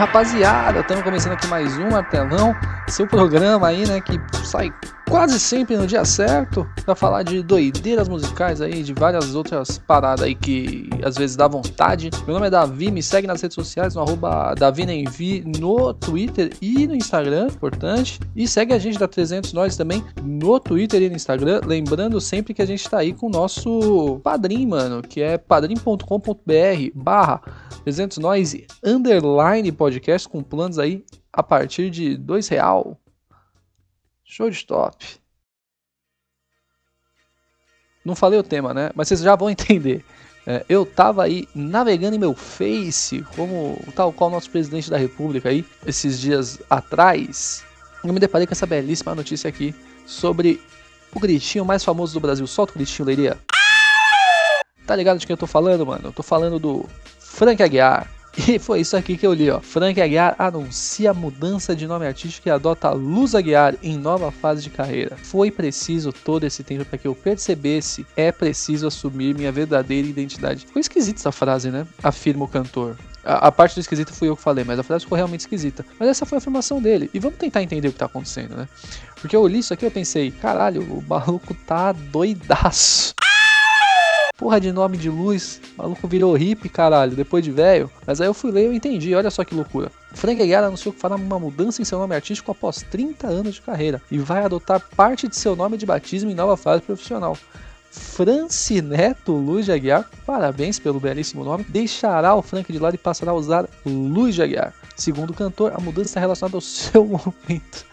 rapaziada, estamos começando aqui mais um Martelão, seu programa aí, né, que sai quase sempre no dia certo para falar de doideiras musicais aí, de várias outras paradas aí que às vezes dá vontade. Meu nome é Davi, me segue nas redes sociais no DaviNenvi no Twitter e no Instagram, importante. E segue a gente da 300 Nós também no Twitter e no Instagram, lembrando sempre que a gente tá aí com o nosso padrinho, mano, que é padrim.com.br barra 300 Nós underline podcast com planos aí a partir de dois real Show de stop. Não falei o tema, né? Mas vocês já vão entender. É, eu tava aí navegando em meu Face, como tal qual nosso presidente da República aí, esses dias atrás. Eu me deparei com essa belíssima notícia aqui sobre o gritinho mais famoso do Brasil. Solta o gritinho, Leiria. Tá ligado de quem eu tô falando, mano? Eu tô falando do Frank Aguiar. E foi isso aqui que eu li, ó. Frank Aguiar anuncia mudança de nome artístico e adota Luz Aguiar em nova fase de carreira. Foi preciso todo esse tempo para que eu percebesse é preciso assumir minha verdadeira identidade. Foi esquisita essa frase, né? Afirma o cantor. A, a, parte do esquisito fui eu que falei, mas a frase ficou realmente esquisita. Mas essa foi a afirmação dele. E vamos tentar entender o que tá acontecendo, né? Porque eu li isso aqui e eu pensei, caralho, o maluco tá doidaço. Porra de nome de luz, o maluco virou hippie, caralho, depois de velho. Mas aí eu fui ler e eu entendi, olha só que loucura. Frank Aguiar anunciou que fará uma mudança em seu nome artístico após 30 anos de carreira e vai adotar parte de seu nome de batismo em nova fase profissional. Francineto Luz de Aguiar, parabéns pelo belíssimo nome, deixará o Frank de lado e passará a usar Luz de Aguiar. Segundo o cantor, a mudança está relacionada ao seu momento.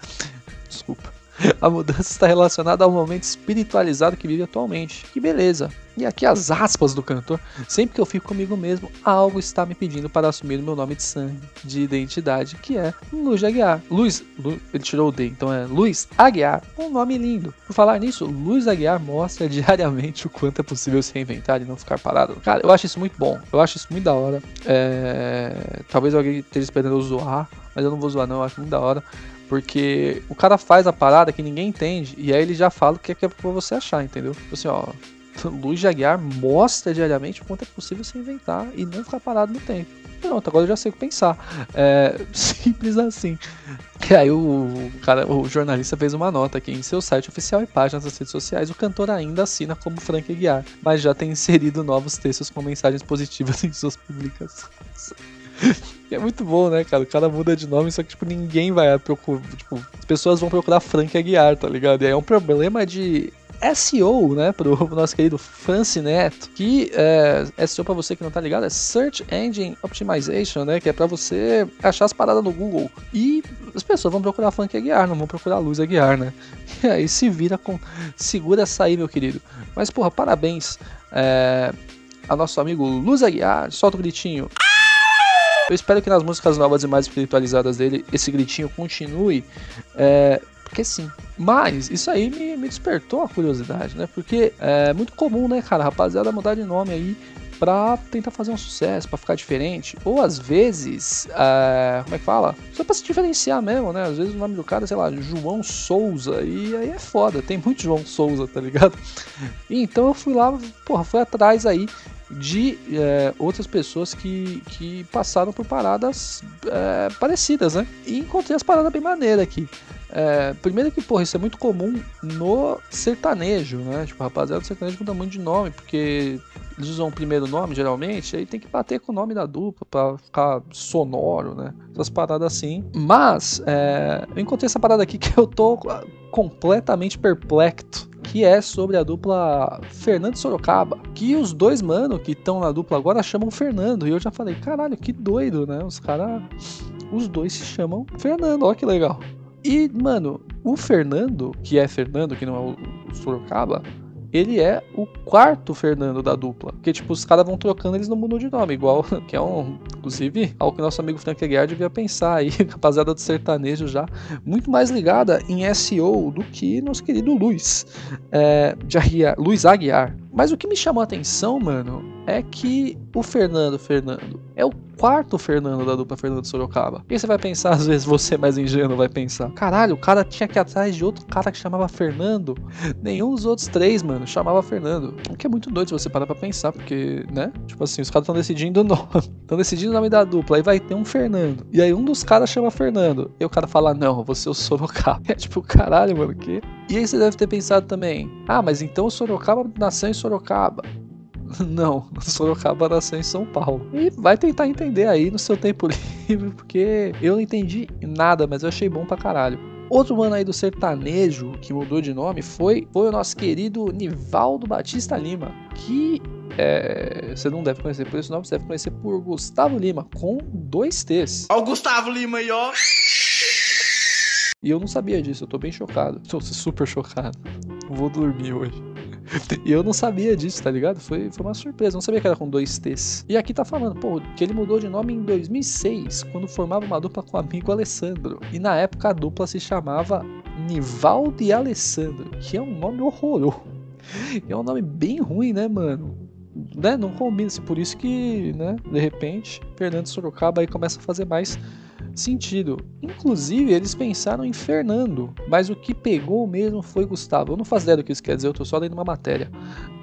Desculpa. A mudança está relacionada ao momento espiritualizado que vive atualmente. Que beleza. E aqui as aspas do cantor. Sempre que eu fico comigo mesmo, algo está me pedindo para assumir o meu nome de sangue, de identidade, que é Luiz Aguiar. Luiz, Lu, ele tirou o D, então é Luiz Aguiar. Um nome lindo. Por falar nisso, Luiz Aguiar mostra diariamente o quanto é possível se reinventar e não ficar parado. Cara, eu acho isso muito bom. Eu acho isso muito da hora. É... Talvez alguém esteja esperando eu zoar, mas eu não vou zoar não, eu acho muito da hora. Porque o cara faz a parada que ninguém entende e aí ele já fala o que é, é pra você achar, entendeu? Tipo assim, ó, Luiz Jaguar mostra diariamente o quanto é possível se inventar e não ficar parado no tempo. Pronto, agora eu já sei o que pensar. É simples assim. E aí o, cara, o jornalista fez uma nota aqui em seu site oficial e páginas das redes sociais. O cantor ainda assina como Frank Aguiar, mas já tem inserido novos textos com mensagens positivas em suas publicações. é muito bom, né, cara? O cara muda de nome, só que, tipo, ninguém vai procurar. Tipo, as pessoas vão procurar Frank Aguiar, tá ligado? E aí é um problema de SEO, né, pro nosso querido Francineto, que é, SEO para você que não tá ligado é Search Engine Optimization, né, que é para você achar as paradas no Google. E as pessoas vão procurar Frank Aguiar, não vão procurar Luz Aguiar, né? E aí se vira com segura essa aí, meu querido. Mas porra, parabéns é, a nosso amigo Luz Aguiar, solta o gritinho. Eu espero que nas músicas novas e mais espiritualizadas dele, esse gritinho continue. É, porque sim. Mas isso aí me, me, despertou a curiosidade, né? Porque é muito comum, né, cara, rapaziada mudar de nome aí pra tentar fazer um sucesso, para ficar diferente. Ou às vezes, é, como é que fala? Só pra se diferenciar mesmo, né? Às vezes o nome do cara, sei lá, João Souza. E aí é foda, tem muito João Souza, tá ligado? E então eu fui lá, porra, fui atrás aí de é, outras pessoas que, que passaram por paradas é, parecidas, né? E encontrei as paradas bem maneiras aqui. É, primeiro que, porra, isso é muito comum no sertanejo, né? Tipo, rapaziada do sertanejo muda muito de nome, porque eles usam o primeiro nome, geralmente, aí tem que bater com o nome da dupla pra ficar sonoro, né? Essas paradas assim. Mas, é, eu encontrei essa parada aqui que eu tô completamente perplexo que é sobre a dupla Fernando Sorocaba, que os dois mano que estão na dupla agora chamam Fernando, e eu já falei, caralho, que doido, né? Os caras, os dois se chamam Fernando, olha que legal. E, mano, o Fernando, que é Fernando, que não é o Sorocaba, ele é o quarto Fernando da dupla. Porque, tipo, os caras vão trocando, eles não mudam de nome. Igual, que é um. Inclusive, algo que nosso amigo Frank Aguiar devia pensar aí, rapaziada do sertanejo já, muito mais ligada em SEO do que nosso querido Luiz. É, de Aguiar, Luiz Aguiar. Mas o que me chamou a atenção, mano, é que o Fernando Fernando é o quarto Fernando da dupla Fernando Sorocaba. E você vai pensar, às vezes você mais ingênuo vai pensar: caralho, o cara tinha que ir atrás de outro cara que chamava Fernando. Nenhum dos outros três, mano, chamava Fernando. O que é muito doido se você parar pra pensar, porque, né? Tipo assim, os caras estão decidindo o nome. Estão decidindo o nome da dupla. Aí vai ter um Fernando. E aí um dos caras chama Fernando. E o cara fala: não, você é o Sorocaba. É tipo, caralho, mano, que. E aí você deve ter pensado também: ah, mas então Sorocaba nasceu em Sorocaba. Não, Sorocaba nasceu em São Paulo. E vai tentar entender aí no seu tempo livre, porque eu não entendi nada, mas eu achei bom pra caralho. Outro mano aí do sertanejo que mudou de nome foi, foi o nosso querido Nivaldo Batista Lima, que é, você não deve conhecer por esse nome, você deve conhecer por Gustavo Lima, com dois T's. Ó o Gustavo Lima aí, ó. E eu não sabia disso, eu tô bem chocado. Tô super chocado. Vou dormir hoje. E eu não sabia disso, tá ligado? Foi, foi uma surpresa, não sabia que era com dois T's. E aqui tá falando, pô, que ele mudou de nome em 2006, quando formava uma dupla com o amigo Alessandro. E na época a dupla se chamava Nivaldo e Alessandro, que é um nome horroroso. É um nome bem ruim, né, mano? Né? Não combina-se, por isso que, né, de repente, Fernando Sorocaba aí começa a fazer mais sentido. Inclusive, eles pensaram em Fernando, mas o que pegou mesmo foi Gustavo. Eu não faço ideia do que isso quer dizer, eu tô só lendo uma matéria.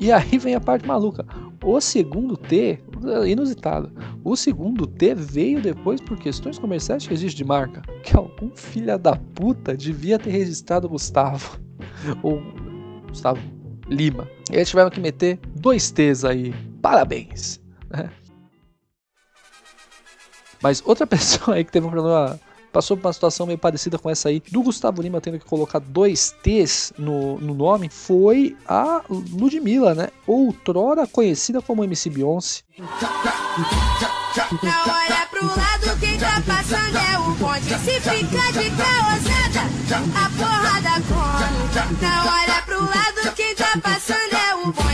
E aí vem a parte maluca. O segundo T, inusitado, o segundo T veio depois por questões comerciais que existe de marca. Que algum filha da puta devia ter registrado Gustavo. Ou Gustavo Lima. E eles tiveram que meter dois T's aí. Parabéns. Mas outra pessoa aí que teve um problema passou por uma situação meio parecida com essa aí, do Gustavo Lima tendo que colocar dois T's no, no nome, foi a Ludmilla, né? Outrora conhecida como MC Beyoncé. Não olha pro lado, quem tá passando é o bonde. Se fica de caosada, a porrada come. Não olha pro lado, quem tá passando é o bonde.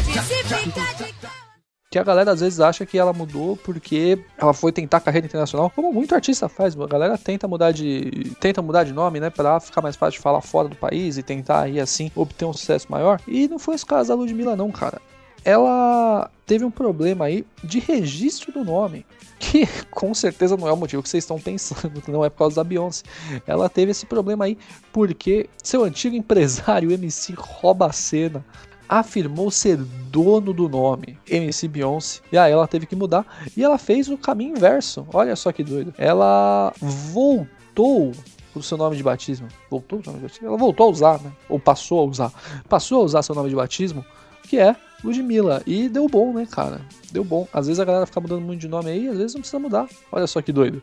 Que a galera às vezes acha que ela mudou porque ela foi tentar carreira internacional, como muito artista faz. A galera tenta mudar de tenta mudar de nome, né, para ficar mais fácil de falar fora do país e tentar aí assim obter um sucesso maior. E não foi esse caso da Ludmilla não, cara. Ela teve um problema aí de registro do nome, que com certeza não é o motivo que vocês estão pensando, que não é por causa da Beyoncé. Ela teve esse problema aí porque seu antigo empresário MC rouba a cena afirmou ser dono do nome, MC Beyoncé, e aí ela teve que mudar e ela fez o caminho inverso. Olha só que doido. Ela voltou o seu nome de batismo. Voltou o nome de batismo? Ela voltou a usar, né? Ou passou a usar. Passou a usar seu nome de batismo, que é Ludmilla. E deu bom, né, cara? Deu bom. Às vezes a galera fica mudando muito de nome aí, às vezes não precisa mudar. Olha só que doido.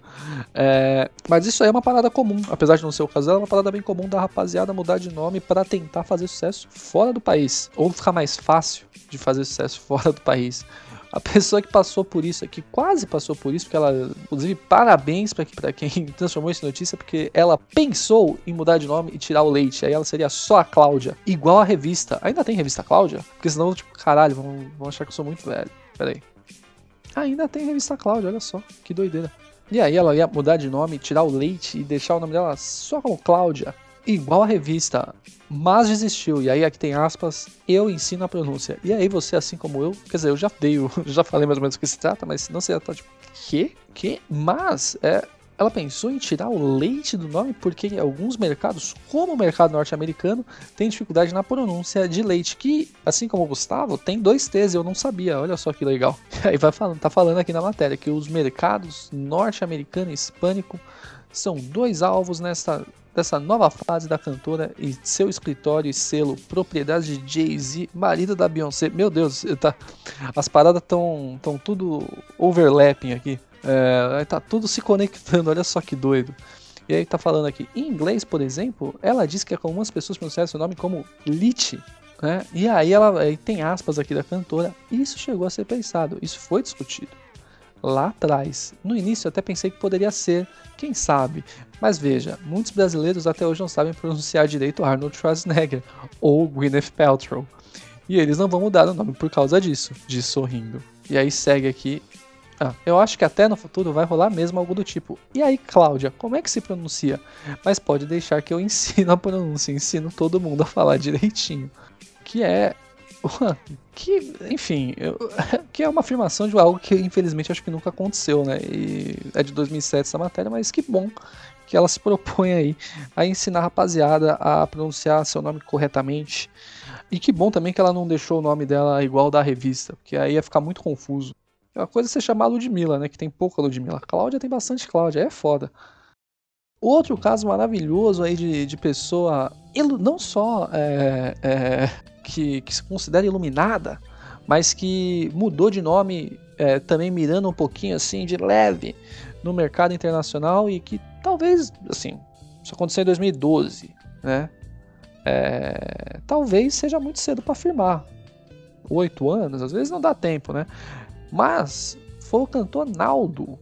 É... Mas isso aí é uma parada comum. Apesar de não ser o caso dela, é uma parada bem comum da rapaziada mudar de nome para tentar fazer sucesso fora do país. Ou ficar mais fácil de fazer sucesso fora do país. A pessoa que passou por isso aqui, quase passou por isso, porque ela, inclusive, parabéns para quem transformou em notícia, porque ela pensou em mudar de nome e tirar o leite. Aí ela seria só a Cláudia, igual a revista. Ainda tem revista Cláudia? Porque senão, tipo, caralho, vão, vão achar que eu sou muito velho. Pera aí. Ainda tem revista Cláudia, olha só, que doideira. E aí ela ia mudar de nome, tirar o leite e deixar o nome dela só como Cláudia igual a revista, mas desistiu. E aí aqui tem aspas, eu ensino a pronúncia. E aí você, assim como eu, quer dizer, eu já dei, já falei mais ou menos o que se trata, mas não sei, tá tipo, que? Que? Mas, é, ela pensou em tirar o leite do nome porque alguns mercados, como o mercado norte-americano, tem dificuldade na pronúncia de leite, que, assim como o Gustavo, tem dois T's, eu não sabia, olha só que legal. Aí vai falando, tá falando aqui na matéria que os mercados norte-americano e hispânico são dois alvos nesta dessa nova fase da cantora e seu escritório e selo, propriedade de Jay-Z, marido da Beyoncé. Meu Deus, tá, as paradas estão tão tudo overlapping aqui. É, tá tudo se conectando, olha só que doido. E aí tá falando aqui, em inglês, por exemplo, ela diz que algumas pessoas pronunciam seu nome como Lit, né? E aí ela tem aspas aqui da cantora. Isso chegou a ser pensado, isso foi discutido lá atrás. No início até pensei que poderia ser, quem sabe. Mas veja, muitos brasileiros até hoje não sabem pronunciar direito Arnold Schwarzenegger ou Gwyneth Paltrow. E eles não vão mudar o nome por causa disso, de sorrindo. E aí segue aqui. Ah, eu acho que até no futuro vai rolar mesmo algo do tipo. E aí, Cláudia, como é que se pronuncia? Mas pode deixar que eu ensino a pronúncia, ensino todo mundo a falar direitinho. Que é que, enfim, eu, que é uma afirmação de algo que infelizmente acho que nunca aconteceu, né? E é de 2007 essa matéria, mas que bom que ela se propõe aí a ensinar a rapaziada a pronunciar seu nome corretamente. E que bom também que ela não deixou o nome dela igual da revista, porque aí ia ficar muito confuso. É uma coisa é você chamar Ludmilla, né? Que tem pouca Ludmilla. Cláudia tem bastante Cláudia, é foda. Outro caso maravilhoso aí de, de pessoa, não só é, é, que, que, se considera iluminada, mas que mudou de nome é, também mirando um pouquinho assim de leve no mercado internacional e que talvez, assim, isso aconteceu em 2012, né? É, talvez seja muito cedo para afirmar. Oito anos, às vezes não dá tempo, né? Mas foi o cantor Naldo.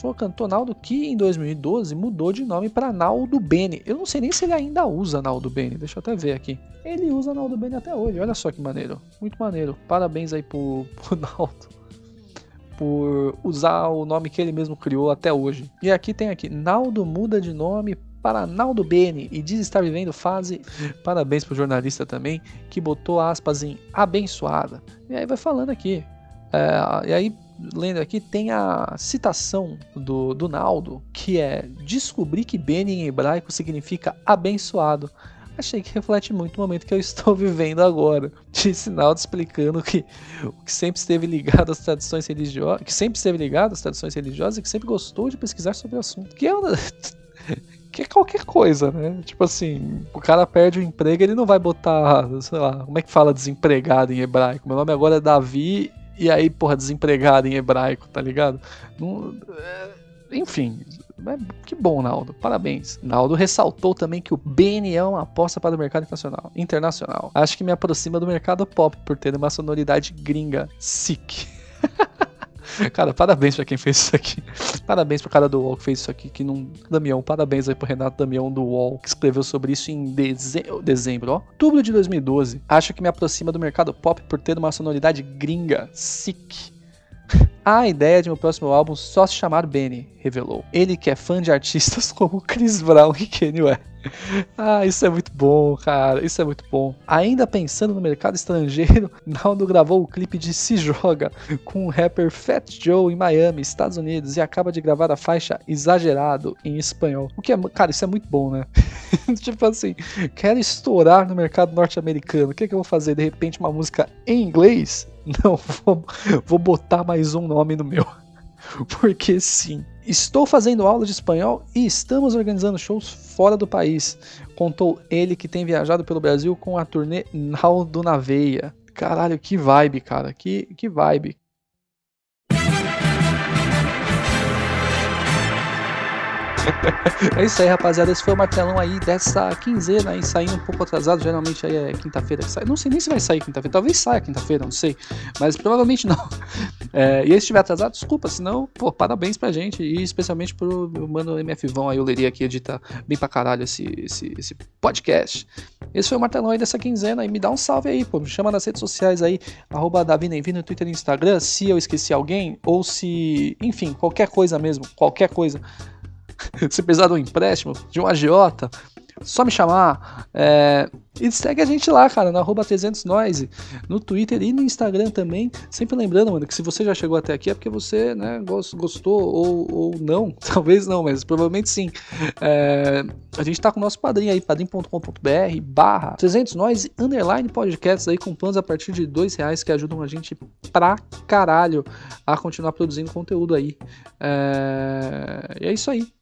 Foi o cantor Naldo que em 2012 mudou de nome para Naldo Bene. Eu não sei nem se ele ainda usa Naldo Bene, deixa eu até ver aqui. Ele usa Naldo Bene até hoje, olha só que maneiro. Muito maneiro. Parabéns aí pro, pro Naldo por usar o nome que ele mesmo criou até hoje. E aqui tem aqui, Naldo muda de nome para Naldo Bene e diz estar vivendo fase. Parabéns pro jornalista também, que botou aspas em abençoada. E aí vai falando aqui. É, e aí, lendo aqui, tem a citação do, do Naldo, que é: Descobri que Bene em hebraico significa abençoado achei que reflete muito o momento que eu estou vivendo agora. Disse Naldo explicando que que sempre esteve ligado às tradições religiosas, que sempre esteve ligado às tradições religiosas e que sempre gostou de pesquisar sobre o assunto. Que é uma... que é qualquer coisa, né? Tipo assim, o cara perde o emprego, ele não vai botar, sei lá, como é que fala desempregado em hebraico? Meu nome agora é Davi e aí, porra, desempregado em hebraico, tá ligado? Não, é, enfim, que bom, Naldo. Parabéns. Naldo ressaltou também que o BN é uma aposta para o mercado internacional. internacional. Acho que me aproxima do mercado pop por ter uma sonoridade gringa. Sick. cara, parabéns pra quem fez isso aqui. Parabéns pro cara do UOL que fez isso aqui. Que não. Damião, parabéns aí pro Renato Damião do UOL, que escreveu sobre isso em deze... dezembro, ó. Outubro de 2012. Acho que me aproxima do mercado pop por ter uma sonoridade gringa. Sick. A ideia de meu próximo álbum só se chamar Benny, revelou. Ele que é fã de artistas como Chris Brown e Kanye West. Ah, isso é muito bom, cara. Isso é muito bom. Ainda pensando no mercado estrangeiro, Naldo gravou o clipe de Se Joga com o rapper Fat Joe em Miami, Estados Unidos, e acaba de gravar a faixa Exagerado em espanhol. O que é, cara, isso é muito bom, né? tipo assim, quero estourar no mercado norte-americano. O que, é que eu vou fazer? De repente, uma música em inglês? Não, vou, vou botar mais um nome no meu. Porque sim. Estou fazendo aula de espanhol e estamos organizando shows fora do país. Contou ele que tem viajado pelo Brasil com a turnê Naldo na Veia. Caralho, que vibe, cara. Que, que vibe. é isso aí, rapaziada. Esse foi o martelão aí dessa quinzena aí, saindo um pouco atrasado. Geralmente aí é quinta-feira que sai. Não sei nem se vai sair quinta-feira. Talvez saia quinta-feira, não sei. Mas provavelmente não. É, e se estiver atrasado, desculpa. Senão, pô, parabéns pra gente. E especialmente pro meu mano MF Vão aí, o Leria que edita bem pra caralho esse, esse, esse podcast. Esse foi o martelão aí dessa quinzena. E me dá um salve aí, pô. Me chama nas redes sociais aí, arroba Davi no Twitter e no Instagram. Se eu esqueci alguém, ou se. Enfim, qualquer coisa mesmo. Qualquer coisa. se precisar de um empréstimo, de um agiota, só me chamar. É, e segue a gente lá, cara, na arroba 300noise, no Twitter e no Instagram também. Sempre lembrando, mano, que se você já chegou até aqui é porque você, né, gostou ou, ou não. Talvez não, mas provavelmente sim. É, a gente tá com o nosso padrinho aí, padrim.com.br barra 300noise, underline podcasts aí com planos a partir de dois reais que ajudam a gente pra caralho a continuar produzindo conteúdo aí. É, e é isso aí.